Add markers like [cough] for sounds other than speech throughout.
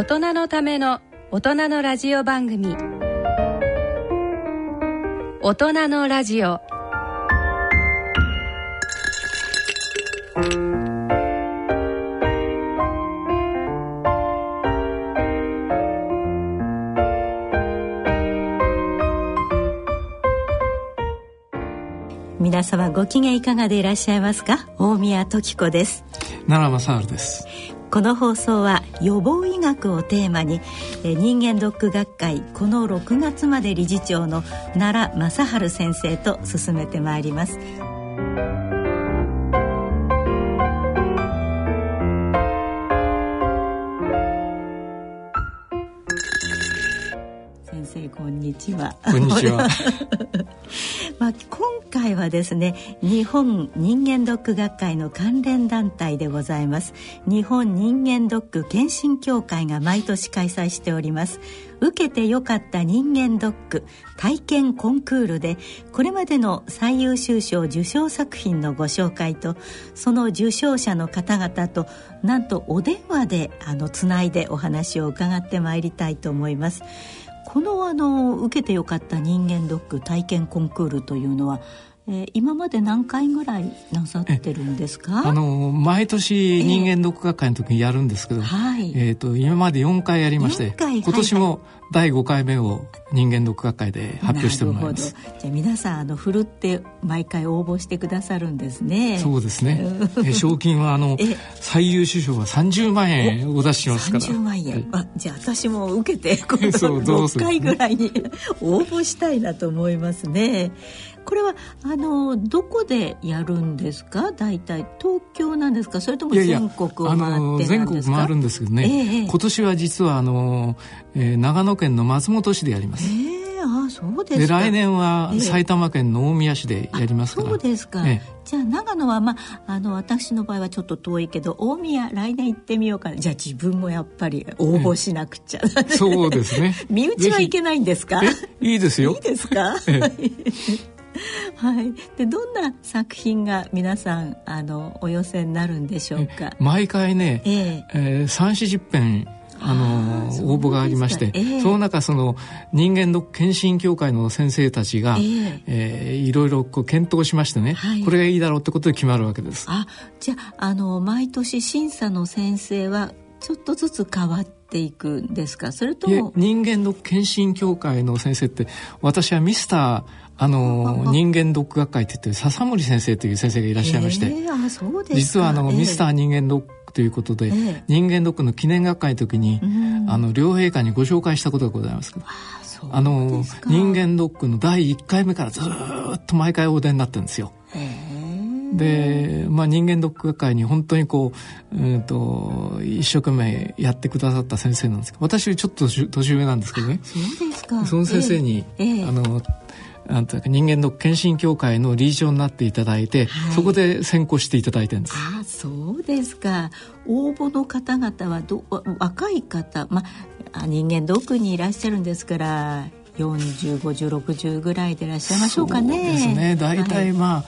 大人のための大人のラジオ番組。大人のラジオ。皆様ご機嫌いかがでいらっしゃいますか？大宮時子です。奈良正治です。この放送は予防医学をテーマに人間ドック学会この6月まで理事長の奈良正治先生と進めてまいります。は。こんにちは。[laughs] まあ、今回はですね日本人間ドック学会の関連団体でございます。日本人間ドック検診協会が毎年開催しております。受けてよかった人間ドック体験コンクールでこれまでの最優秀賞受賞作品のご紹介とその受賞者の方々となんとお電話であのつないでお話を伺ってまいりたいと思いますこのあの受けてよかった人間ドック体験コンクールというのは、えー、今まで何回ぐらいなさってるんですか？あの毎年人間ドック学会の時にやるんですけど、えー、はい、えーと、今まで4回やりまして今年も第5回目を人間ドック学会で発表してもらいます。じゃあ皆さんあのふるって毎回応募してくださるんですね。そうですね。[laughs] え賞金はあの最優秀賞は30万円お出ししますから。30万円、はい、あじゃあ私も受けてこの6回ぐらいに [laughs] 応募したいなと思いますね。これはあのどこでやるんですか？大体東京なんですか？それとも全国を回ってなんですか？全国回るんですけどね、えー、今年は実はあの、えー、長野県の松本市でやります、えーあそうですか。来年は埼玉県の大宮市でやりますから、そうですか、ええ、じゃあ長野はまああの私の場合はちょっと遠いけど大宮来年行ってみようかな。じゃあ自分もやっぱり応募しなくちゃ、え、そうですね。[laughs] 身内はいけないんですか？いいですよ。[laughs] いいですか、[laughs] はい、でどんな作品が皆さんあのお寄せになるんでしょうか？毎回ね、えー、えー、3 4 0編あの応募がありまして、えー、その中その人間の検診協会の先生たちが、えーえー、いろいろこう検討しましてね、はい、これがいいだろうってことで決まるわけです。あじゃああの毎年審査の先生はちょっとずつ変わっていくんですか？それとも人間の検診協会の先生って私はミスターあの人間ドック学会って言って笹森先生という先生がいらっしゃいまして、えー、実はあの、えー、ミスター人間ドックということで、えー、人間ドックの記念学会の時に、あの両陛下にご紹介したことがございます。あの人間ドックの第1回目からずっと毎回お出になってるんですよ。で、まあ、人間ドック学会に本当にこう、うんと、一生懸命やってくださった先生なんですけど私ちょっと年上なんですけどね。そうですか。その先生に、えー、あのなんというか人間の検診協会の理事長になっていただいて、はい、そこで選考していただいてるんです。あそうですか。応募の方々はど若い方、まあ、人間ドックにいらっしゃるんですから405060ぐらいでいらっしゃいましょうかね。そうですね。大体まあ、はい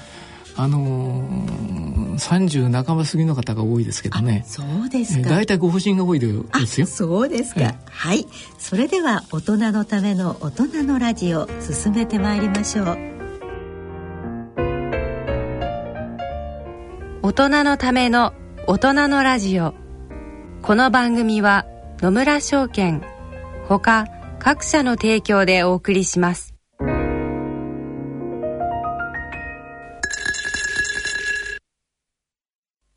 あのー、30半ば過ぎの方が多いですけどね。そうですか。大体ご婦人が多いですよ。そうですか、はい。それでは大人のための大人のラジオ進めてまいりましょう。大人のための大人のラジオ。この番組は野村証券ほか各社の提供でお送りします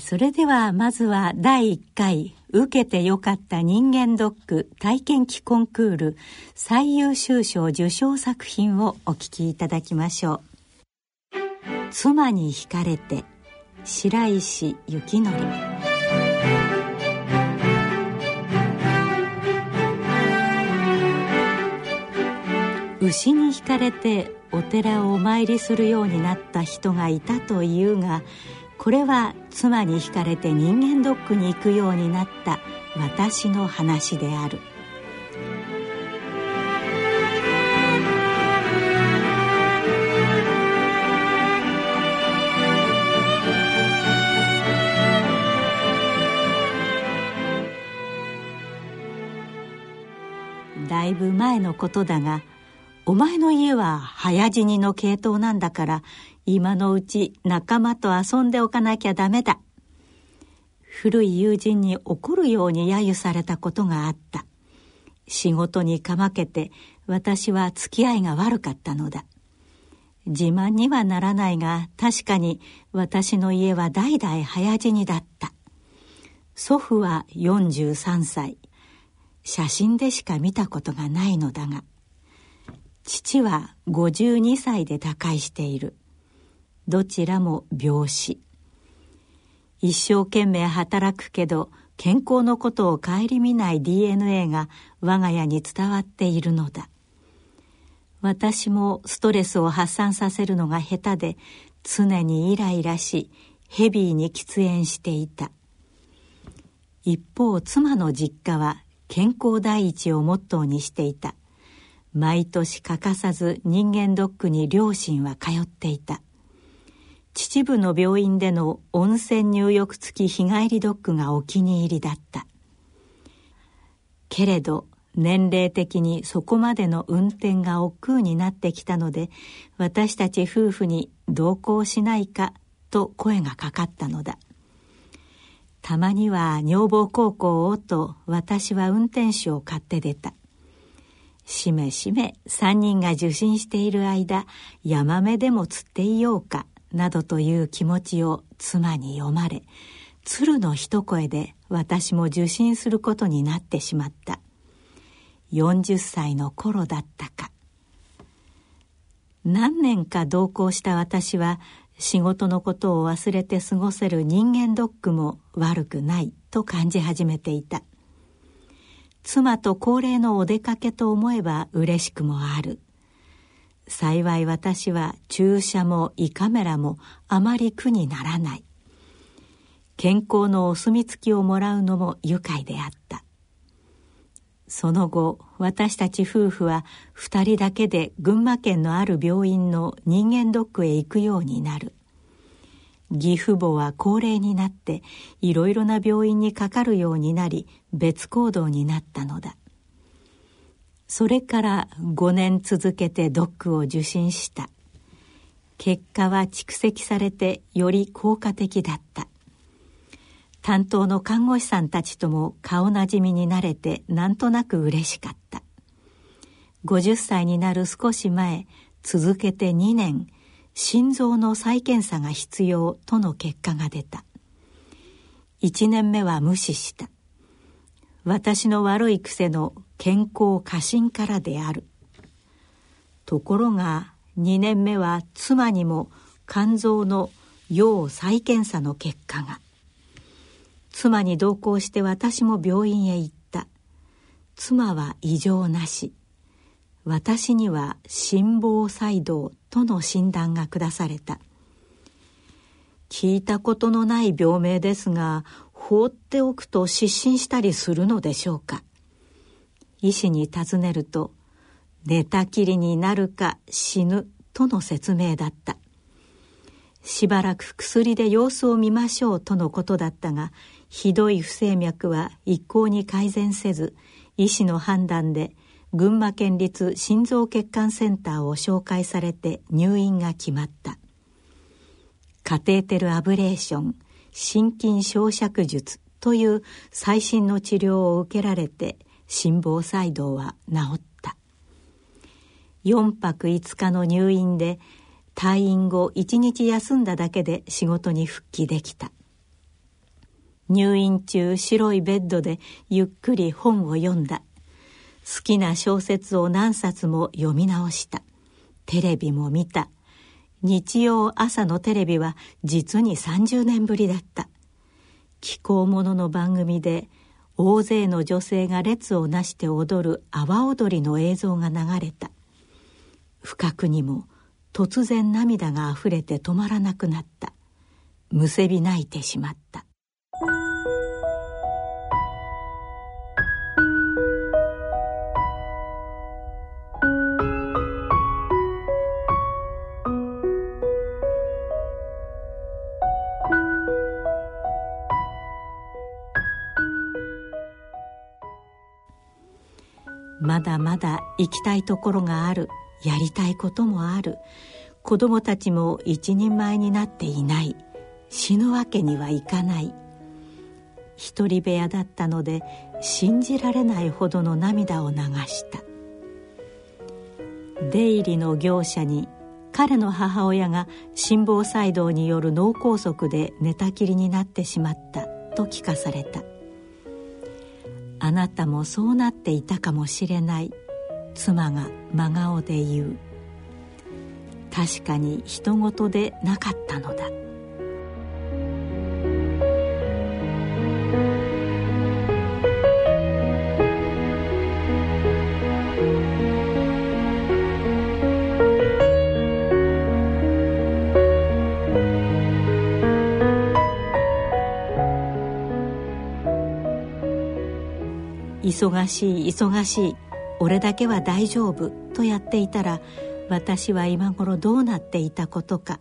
それではまずは第1回受けてよかった人間ドック体験記コンクール最優秀賞受賞作品をお聞きいただきましょう。妻に惹かれて白石幸則。牛に惹かれてお寺をお参りするようになった人がいたというがこれは妻に惹かれて人間ドックに行くようになった私の話である。だいぶ前のことだがお前の家は早死にの系統なんだから今のうち仲間と遊んでおかなきゃダメだ。古い友人に怒るように揶揄されたことがあった。仕事にかまけて私は付き合いが悪かったのだ。自慢にはならないが確かに私の家は代々早死にだった。祖父は43歳。写真でしか見たことがないのだが。父は52歳で他界している。どちらも病死。一生懸命働くけど健康のことを顧みない DNA が我が家に伝わっているのだ。私もストレスを発散させるのが下手で常にイライラしヘビーに喫煙していた。一方妻の実家は健康第一をモットーにしていた。毎年欠かさず人間ドックに両親は通っていた。秩父の病院での温泉入浴付き日帰りドッグがお気に入りだった。けれど年齢的にそこまでの運転が億劫になってきたので私たち夫婦に同行しないかと声がかかったのだ。たまには女房高校をと私は運転手を買って出た。しめしめ三人が受診している間ヤマメでも釣っていようかなどという気持ちを妻に読まれ鶴の一声で私も受診することになってしまった。40歳の頃だったか。何年か同行した私は仕事のことを忘れて過ごせる人間ドックも悪くないと感じ始めていた。妻と恒例のお出かけと思えば嬉しくもある。幸い私は注射も胃カメラもあまり苦にならない。健康のお墨付きをもらうのも愉快であった。その後私たち夫婦は2人だけで群馬県のある病院の人間ドックへ行くようになる。義父母は高齢になっていろいろな病院にかかるようになり別行動になったのだ。それから5年続けてドックを受診した。結果は蓄積されてより効果的だった。担当の看護師さんたちとも顔なじみになれてなんとなく嬉しかった。50歳になる少し前続けて2年心臓の再検査が必要との結果が出た。1年目は無視した。私の悪い癖の健康過信からである。ところが2年目は妻にも肝臓の要再検査の結果が。妻に同行して私も病院へ行った。妻は異常なし。私には心房細動との診断が下された。聞いたことのない病名ですが放っておくと失神したりするのでしょうか。医師に尋ねると寝たきりになるか死ぬとの説明だった。しばらく薬で様子を見ましょうとのことだったがひどい不整脈は一向に改善せず医師の判断で群馬県立心臓血管センターを紹介されて入院が決まった。カテーテルアブレーション心筋焼灼術という最新の治療を受けられて心房細動は治った。4泊5日の入院で退院後1日休んだだけで仕事に復帰できた。入院中白いベッドでゆっくり本を読んだ。好きな小説を何冊も読み直した。テレビも見た。日曜朝のテレビは実に30年ぶりだった。気候ものの番組で大勢の女性が列をなして踊る阿波踊りの映像が流れた。不覚にも突然涙があふれて止まらなくなった。むせび泣いてしまった。まだまだ行きたいところがあるやりたいこともある。子供たちも一人前になっていない。死ぬわけにはいかない。一人部屋だったので信じられないほどの涙を流した。出入りの業者に彼の母親が心房細動による脳梗塞で寝たきりになってしまったと聞かされた。あなたもそうなっていたかもしれない。妻が真顔で言う。確かに人事でなかったのだ。忙しい忙しい。俺だけは大丈夫。とやっていたら私は今頃どうなっていたことか。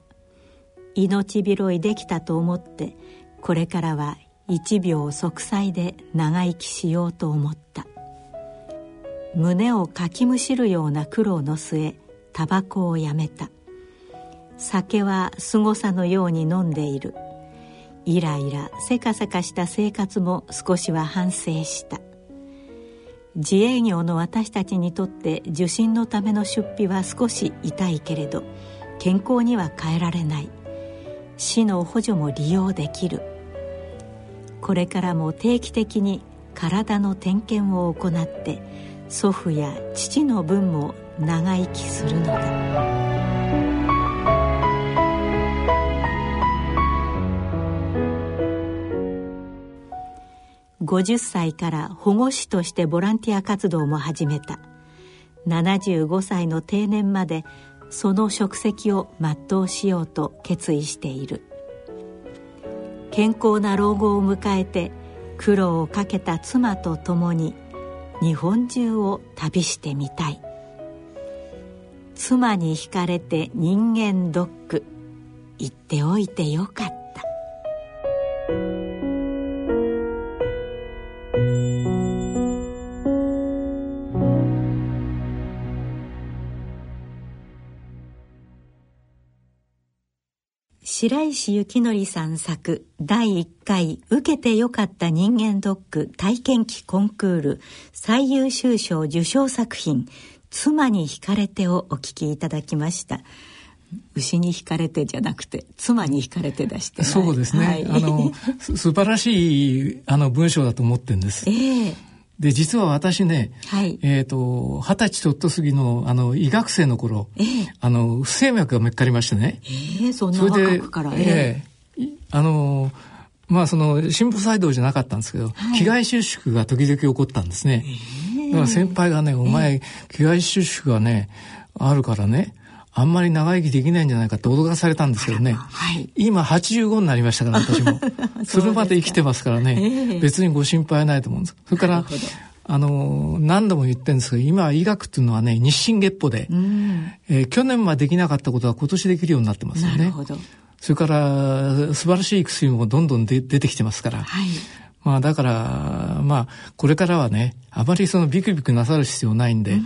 命拾いできたと思ってこれからは一秒息災で長生きしようと思った。胸をかきむしるような苦労の末タバコをやめた。酒はすごさのように飲んでいる。イライラせかせかした生活も少しは反省した。自営業の私たちにとって受診のための出費は少し痛いけれど健康には変えられない。市の補助も利用できる。これからも定期的に体の点検を行って祖父や父の分も長生きするのだ。50歳から保護司としてボランティア活動も始めた。75歳の定年までその職責を全うしようと決意している。健康な老後を迎えて苦労をかけた妻と共に日本中を旅してみたい。妻に惹かれて人間ドック。言っておいてよかった。白石幸則さん作第1回受けてよかった人間ドック体験記コンクール最優秀賞受賞作品妻に惹かれてをお聞きいただきました。牛に惹かれてじゃなくて妻に惹かれて出して。そうですね、はい、あの [laughs] 素晴らしいあの文章だと思ってるんです、えーで、実は私ね、はい、えっ、ー、と、二十歳ちょっと過ぎの、あの、医学生の頃、えー、あの、不整脈がめっかりましてね。えー、そんな若くから、えー、あの、まあ、その、心房細動じゃなかったんですけど、はい、気外収縮が時々起こったんですね。えー、だから先輩がね、お前、気外収縮がね、あるからね、あんまり長生きできないんじゃないかって脅かされたんですけどね、はい、今85になりましたから私も。[laughs] それまで生きてますからね、えー、別にご心配ないと思うんです。[laughs] それからあの何度も言ってるんですけど今医学っていうのはね日進月歩で、うん、えー、去年はできなかったことは今年できるようになってますよね。それから素晴らしい薬もどんどんで出てきてますから、はい、まあだからまあこれからはねあまりそのビクビクなさる必要ないんで、うん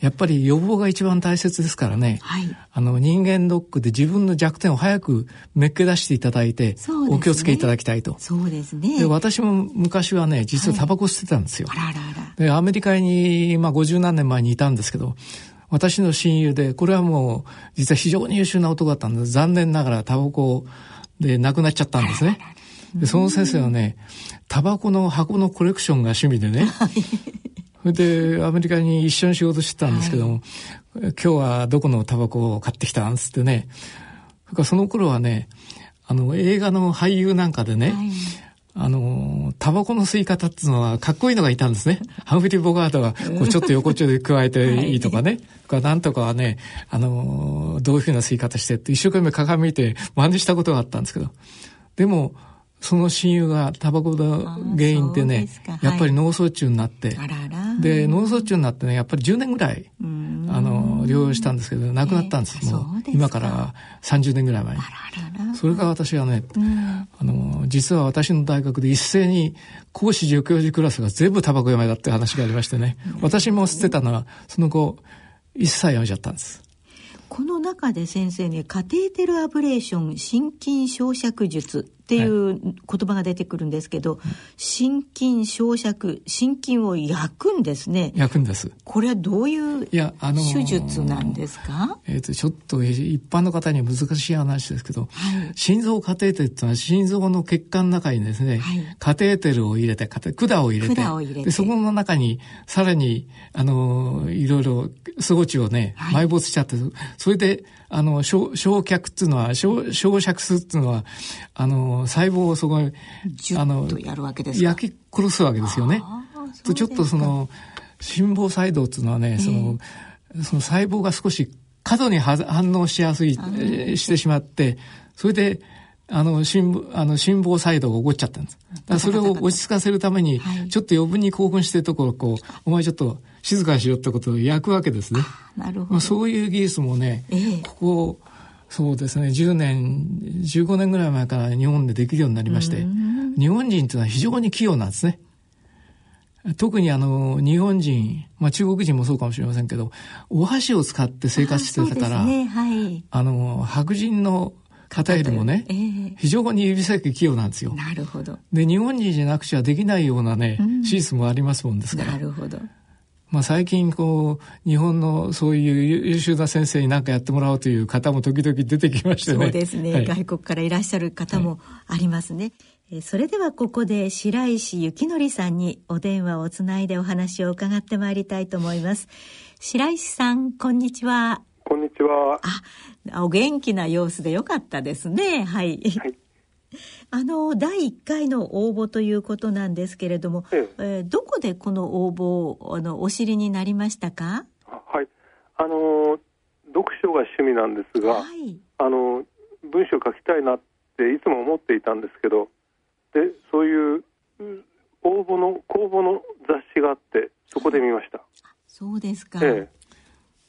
やっぱり予防が一番大切ですからね、はい、あの人間ドックで自分の弱点を早くめっけ出していただいて、ね、お気をつけいただきたいと。そうですね。で私も昔はね、実はタバコ吸ってたんですよ。はい、あらららでアメリカに、まあ、50何年前にいたんですけど、私の親友で、これはもう、実は非常に優秀な男だったんです。残念ながらタバコで亡くなっちゃったんですね。でその先生はね、タバコの箱のコレクションが趣味でね、それでアメリカに一緒に仕事してたんですけども、はい、今日はどこのタバコを買ってきたんつってね、その頃はね、あの映画の俳優なんかでね、はいあの、タバコの吸い方っていうのはかっこいいのがいたんですね。ハンフリー・ボガードがこうちょっと横丁で加えて [laughs] いいとかね。はい、なんとかはね、あの、どういうふうな吸い方してって一生懸命鏡見て真似したことがあったんですけど。でも、その親友がタバコの原因でね、やっぱり脳卒中になって、で、脳卒中になってね、やっぱり10年ぐらい、あの、療養したんですけど、亡くなったんです。えー、もう、今から30年ぐらい前。に。それが私はね、あの、実は私の大学で一斉に講師助教授クラスが全部タバコやめだって話がありましてね、私も吸ってたのは、その後、一切やめちゃったんです。この中で先生ね、カテーテルアブレーション心筋焼灼術っていう言葉が出てくるんですけど、はい、心筋焼灼、心筋を焼くんですね。焼くんです。これはどういう手術なんですか、えっ、ー、と、ちょっと一般の方には難しい話ですけど、はい、心臓カテーテルっていうのは心臓の血管の中にですね、はい、カテーテルを入れて、管を入れて、管を入れてでそこの中にさらに、あの、いろいろ装置をね、埋没しちゃって、それで、あの、焼却っていうのは、焼焼灼するっていうのは、あの、細胞をそこに、あの、焼き殺すわけですよね。とちょっとその、心房細動っていうのはね、その、その細胞が少し過度に反応しやすい、してしまって、それで、あの、心、あの、心房細動が起こっちゃったんです。だからそれを落ち着かせるために、ちょっと余分に興奮してるところ、こう、お前ちょっと静かにしろってことを焼くわけですね。なるほど。まあ、そういう技術もね、えー、ここ、そうですね、10年、15年ぐらい前から日本でできるようになりまして、日本人というのは非常に器用なんですね。特にあの、日本人、まあ中国人もそうかもしれませんけど、お箸を使って生活してたから、あ,、ねはい、あの、白人の方よりもね、えー、非常に指先器用なんですよ。なるほど。で、日本人じゃなくちゃできないようなね、うん、手術もありますもんですから。なるほど。まあ、最近こう日本のそういう優秀な先生に何かやってもらおうという方も時々出てきましてね。そうですね、はい、外国からいらっしゃる方もありますね、はい、それではここで白石幸則さんにお電話をつないでお話を伺ってまいりたいと思います。白石さんこんにちはこんにちは。あお元気な様子でよかったですね。はい、はい。[laughs] あの第1回の応募ということなんですけれども、ええ。えー、どこでこの応募をあのお知りになりましたか？はい。あの読書が趣味なんですが、はい、あの文章書きたいなっていつも思っていたんですけどでそういう応募の公募の雑誌があってそこで見ました、はい、そうですか、ええ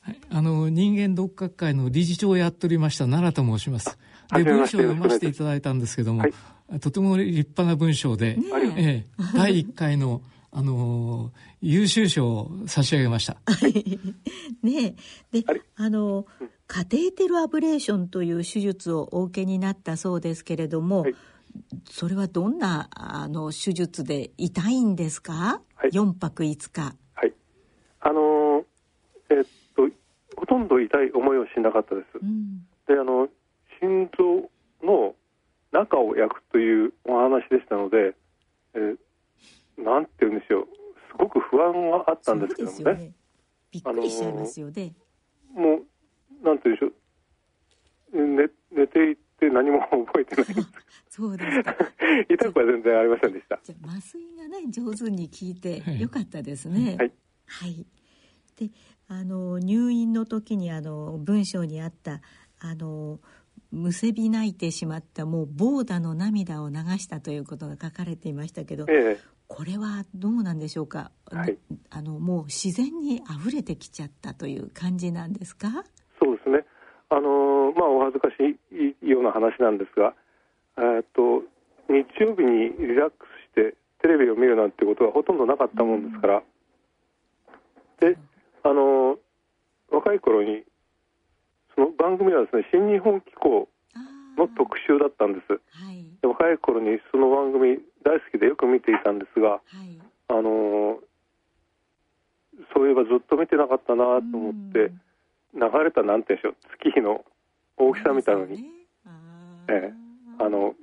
はい、あの人間読学会の理事長をやっておりました奈良と申しますで文章を読ませていただいたんですけども、はい、とても立派な文章で、ええ、第1回のあの優秀賞を差し上げました。[laughs] ねであのカテーテルアブレーションという手術をお受けになったそうですけれども、はい、それはどんなあの手術で痛いんですか？はい、4泊5日。はい。あのえー、っとほとんど痛い思いをしなかったです。うん、であの心臓の中を焼くというお話でしたので、えー、なんて言うんでしょうすごく不安があったんですけどもね。ねびっくりしちゃいますよね。もうなんて言うんでしょう寝寝ていて何も覚えてない [laughs] そうですか。[laughs] 痛くは全然ありませんでした。じゃ麻酔がね上手に効いてよかったですね。はい。はい。で、あの入院の時にあの文章にあったあのむせび泣いてしまったもうボーダの涙を流したということが書かれていましたけど、ええ、これはどうなんでしょうか、はい、あのもう自然に溢れてきちゃったという感じなんですか？そうですね。あのまあお恥ずかしいような話なんですがえっと日曜日にリラックスしてテレビを見るなんてことはほとんどなかったもんですから、であの若い頃にその番組はですね新日本機構の特集だったんです、はい、若い頃にその番組大好きでよく見ていたんですが、はい、あのそういえばずっと見てなかったなと思って、流れたなんていうんでしょう月日の大きさみたいのに、ね、ええ、あの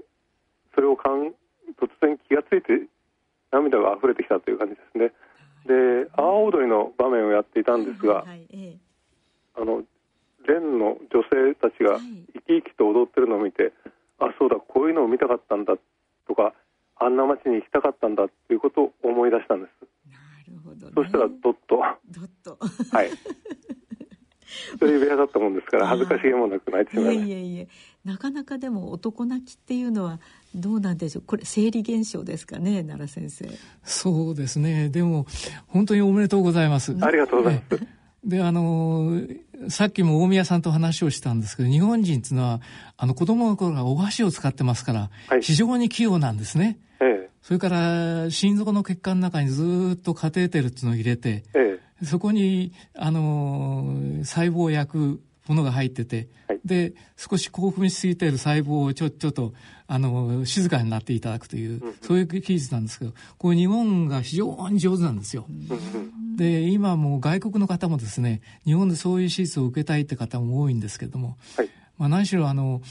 それをかん突然気がついて涙が溢れてきたという感じですね。で阿波踊りの場面をやっていたんですが、はいはいええ、あの連の女性たちが生き生きと踊ってるのを見て、はい、あそうだこういうのを見たかったんだとかあんな街に行きたかったんだということを思い出したんです。なるほど、ね、そしたらどっと。どっと。はい [laughs] 一人部屋だったもんですから恥ずかしげもなく泣いてしまいまいやいやなかなかでも男泣きっていうのはどうなんでしょう？これ生理現象ですかね奈良先生。そうですね。でも本当におめでとうございます。ありがとうございます。であのさっきも大宮さんと話をしたんですけど日本人っていうのはあの子供の頃からお箸を使ってますから、はい、非常に器用なんですね、ええ、それから心臓の血管の中にずっとカテーテルっていうのを入れて、ええ、そこにあの細胞を焼くものが入ってて、はい、で少し興奮しすぎている細胞をちょちょっとあの静かになっていただくという、うん、そういう技術なんですけどこう日本が非常に上手なんですよ。で今もう外国の方もですね日本でそういう手術を受けたいって方も多いんですけども、はい、まあ、何しろあの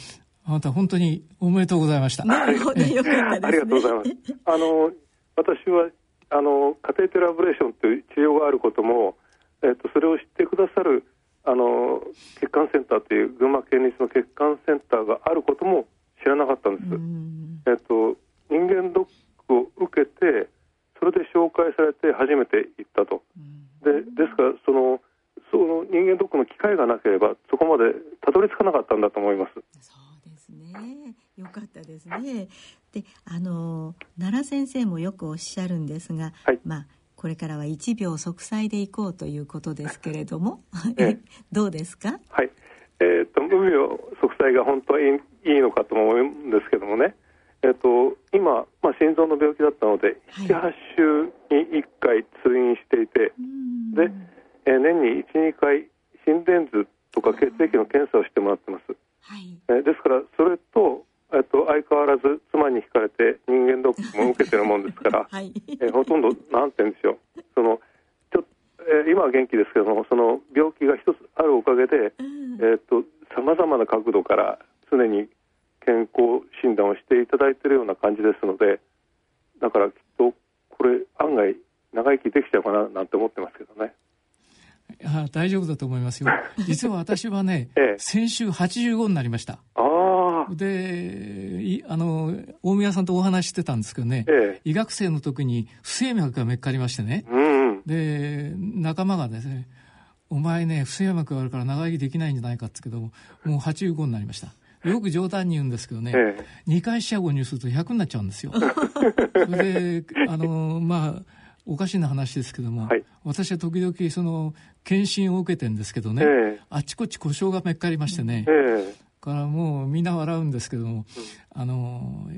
あなた本当におめでとうございました。なるほど、よかったです、ね、ありがとうございます。あの私はあのカテーテルアブレーションという治療があることも、えっとそれを知ってくださるあの血管センターという群馬県立の血管センターがあることも知らなかったんです。えっと人間ドックを受けてそれで紹介されて初めて行ったと。でですからそのその人間ドックの機会がなければそこまでたどり着かなかったんだと思います。そうですね。よかったですね。で、あの奈良先生もよくおっしゃるんですが、はい、まあこれからは1秒息災でいこうということですけれども、え [laughs] どうですか？はい、えーと、無病息災が本当はいいのかと思うんですけどもね、えーと、今、まあ、心臓の病気だったので、はい、78週に1回通院していてで、えー、年に12回心電図とか血液の検査をしてもらってます、はい、えー、ですからそれとえっと、相変わらず妻に惹かれて人間ドックも受けてるもんですから、はい、えほとんどなんて言うんでしょうそのちょ、えー、今は元気ですけどもその病気が一つあるおかげでさまざまな角度から常に健康診断をしていただいているような感じですのでだからきっとこれ案外長生きできちゃうかななんて思ってますけどね。あ大丈夫だと思いますよ。[laughs] 実は私はね、ええ、先週85になりました。あであの大宮さんとお話してたんですけどね、ええ、医学生の時に不整脈がめっかりましてね、うん、で仲間がですね「お前ね不整脈があるから長生きできないんじゃないか」って言うけどもう85になりました。よく冗談に言うんですけどね、ええ、2回四捨五入すると100になっちゃうんですよ。[laughs] それであのまあおかしな話ですけども、はい、私は時々その検診を受けてんですけどね、え、あちこち故障がめっかりましてね、からもうみんな笑うんですけども、うん、あの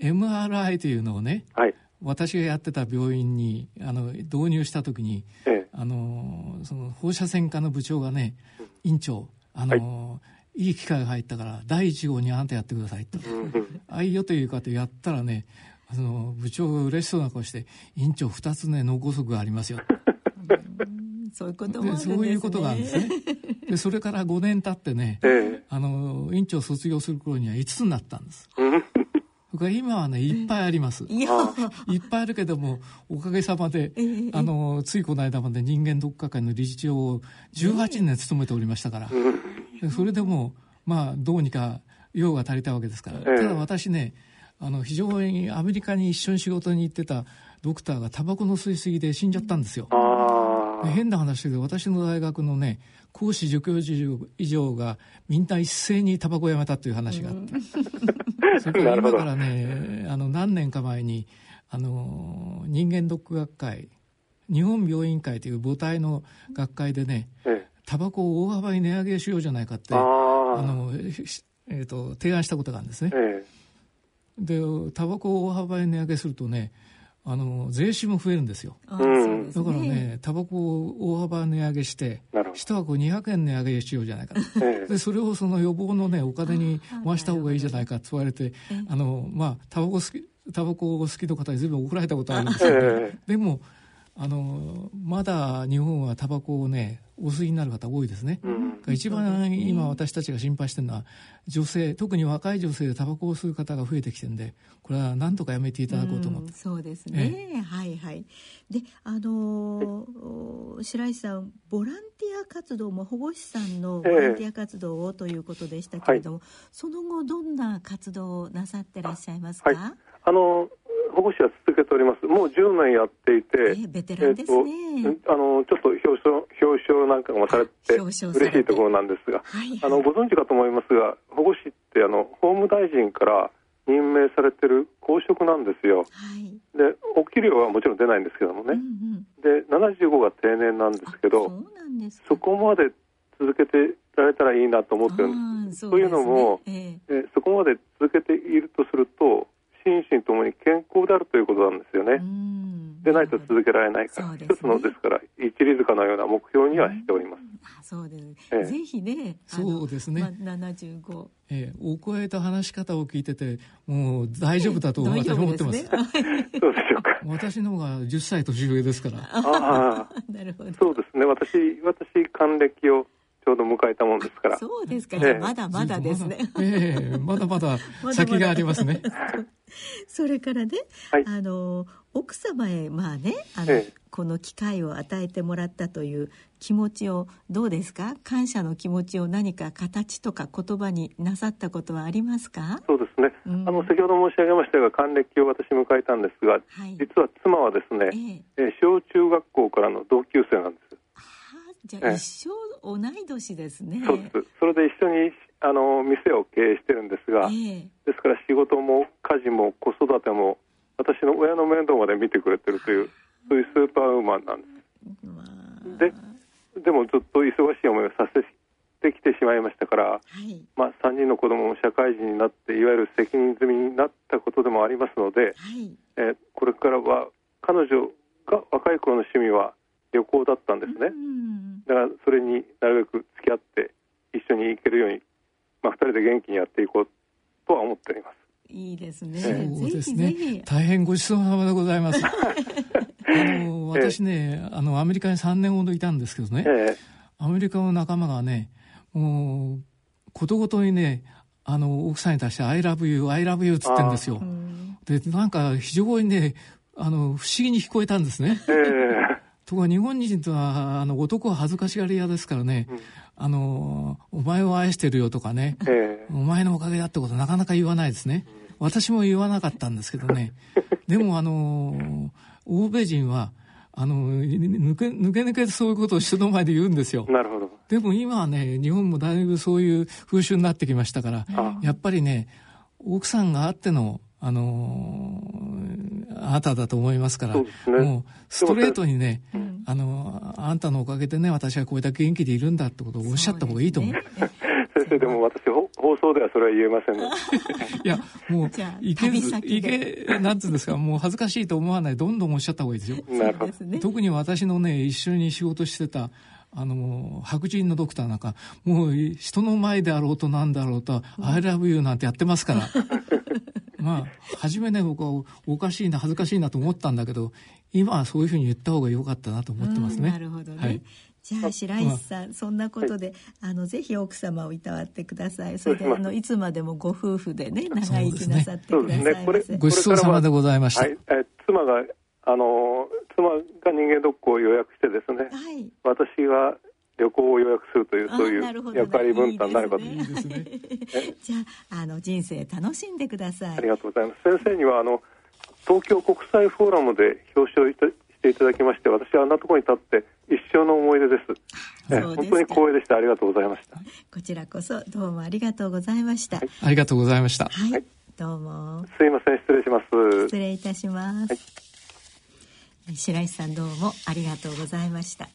MRI というのをね、はい、私がやってた病院にあの導入した時に、ええ、あのその放射線科の部長がね、うん、院長あの、はい、いい機会が入ったから第1号にあんたやってくださいと。あいよというかとやったらねあの部長が嬉しそうな顔して「院長2つね脳梗塞がありますよ」そういうこともあるんですね。そういうことがあるんですね。[laughs] でそれから5年経ってね、ええ、あの院長卒業する頃には5つになったんです。今はねいっぱいあります。いっぱいあるけどもおかげさまで、あのついこの間まで人間読破会の理事長を18年務めておりましたから、それでもまあどうにか用が足りたわけですから、ただ私ねあの非常にアメリカに一緒に仕事に行ってたドクターがタバコの吸い過ぎで死んじゃったんですよ。変な話で私の大学のね講師助教授以上がみんな一斉にタバコをやめたという話があって、うん、それから今からねあの何年か前にあの人間ドック学会日本病院会という母体の学会でね、タバコを大幅に値上げしようじゃないかってあの、えーと、提案したことがあるんですね。えでタバコを大幅に値上げするとねあの税収も増えるんですよ。だからねタバコを大幅値上げして一箱200円値上げしようじゃないかと、でそれをその予防のねお金に回した方がいいじゃないかと言われてあのまあタバコ好きタバコ好きの方に随分怒られたことあるんですけど、でもあのまだ日本はタバコをねお吸いになる方多いですね、うん、一番今私たちが心配してるのは女性特に若い女性でタバコを吸う方が増えてきてるんでこれは何とかやめていただこうと思って、うん、そうですね、はいはい。であのー、白石さんボランティア活動も保護士さんのボランティア活動をということでしたけれども、えーはい、その後どんな活動をなさってらっしゃいますか？あ、はい、あの保護士は続けております。もう10年やっていて、えー、ベテランですね、えー、あのちょっと表彰表彰なんかもされて嬉しいところなんですが、はいはい、あのご存知かと思いますが、保護士ってあの法務大臣から任命されてる公職なんですよ。はい、で、お給料はもちろん出ないんですけどもね。うんうん、で、75が定年なんですけど、そこまで続けてられたらいいなと思ってるんです。と、ね、いうのも、えー、えそこまで続けているとすると、心身ともに健康であるということなんでないと続けられないから、ね、一つのですから一里塚のような目標にはしております。あそうです、ええ、ぜひねそうですね、ま、75、ええ、お声と話し方を聞いててもう大丈夫だと私思ってます、ね、[laughs] そうでしょうか。[laughs] 私の方が10歳年上ですから。ああ [laughs] なるほど。そうですね。私私還暦をちょうど迎えたもんですから。そうですか、ええ、まだまだですね。ええまだまだ。先がありますね。それからね、はい、あの奥様へまあねあの、ええ、この機会を与えてもらったという気持ちをどうですか？感謝の気持ちを何か形とか言葉になさったことはありますか？そうですね、うん、あの先ほど申し上げましたが還暦を私迎えたんですが、はい、実は妻はですね、ええ。小中学校からの同級生なんです。じゃあ一生同い年ですね。そうです。それで一緒にあの店を経営してるんですが、えー、ですから仕事も家事も子育ても私の親の面倒まで見てくれてるというそういうスーパーウーマンなんです。ででもずっと忙しい思いをさせてきてしまいましたから、はい、まあ、3人の子供も社会人になっていわゆる責任済みになったことでもありますので、はい、えこれからは彼女が若い頃の趣味は旅行だったんですね、だからそれになるべく付き合って一緒に行けるようにまあ、2人で元気にやっていこうとは思っております。いいですね。そうですね。大変ごちそうさまでございます。あの私ね、[laughs] あのアメリカに3年ほどいたんですけどね、えアメリカの仲間がね、もうことごとにね、あの奥さんに対して「I love you I love you」っつってんですよ。でなんか非常にねあの不思議に聞こえたんですね。えー、ところが日本人とはあの男は恥ずかしがり屋ですからね、うんあの、お前を愛してるよとかね、えー、お前のおかげだってことなかなか言わないですね。私も言わなかったんですけどね。[laughs] でもあの、欧米人は、あの、抜け、抜け抜けそういうことを人の前で言うんですよ。なるほど。でも今はね、日本もだいぶそういう風習になってきましたから、やっぱりね、奥さんがあっての、あのあなただと思いますから、ね、もうストレートにね、うん、あのあんたのおかげでね私はこれだけ元気でいるんだってことをおっしゃった方がいいと思う。ね、先生でも私放送ではそれは言えませんの、[laughs] いやもういけずいけなんつうんですかもう恥ずかしいと思わないどんどんおっしゃった方がいいですよ。なるほど、特に私のね一緒に仕事してたあの、白人のドクターなんか、もう人の前であろうとなんだろうと、うん、I love you なんてやってますから。[laughs] まあ、初めね、僕はおかしいな、恥ずかしいなと思ったんだけど、今はそういうふうに言った方が良かったなと思ってますね。なるほどね。はい、じゃあ白石さん、そんなことで、あのぜひ奥様をいたわってください。それであのいつまでもご夫婦でね長生きなさってください、ね。ね、ごちそうさまでございました。はい、え妻があの妻が人間ドックを予約してですね、はい、私が旅行を予約するというそういう役割分担になればと。いいですね。じゃああの人生楽しんでください。ありがとうございます。先生にはあの東京国際フォーラムで表彰していただきまして、私はあんなところに立って一生の思い出です。え本当に光栄でした。ありがとうございました。こちらこそどうもありがとうございました。はい、ありがとうございました。はい、はい、どうも。すいません失礼します。失礼いたします。はい、白石さんどうもありがとうございました。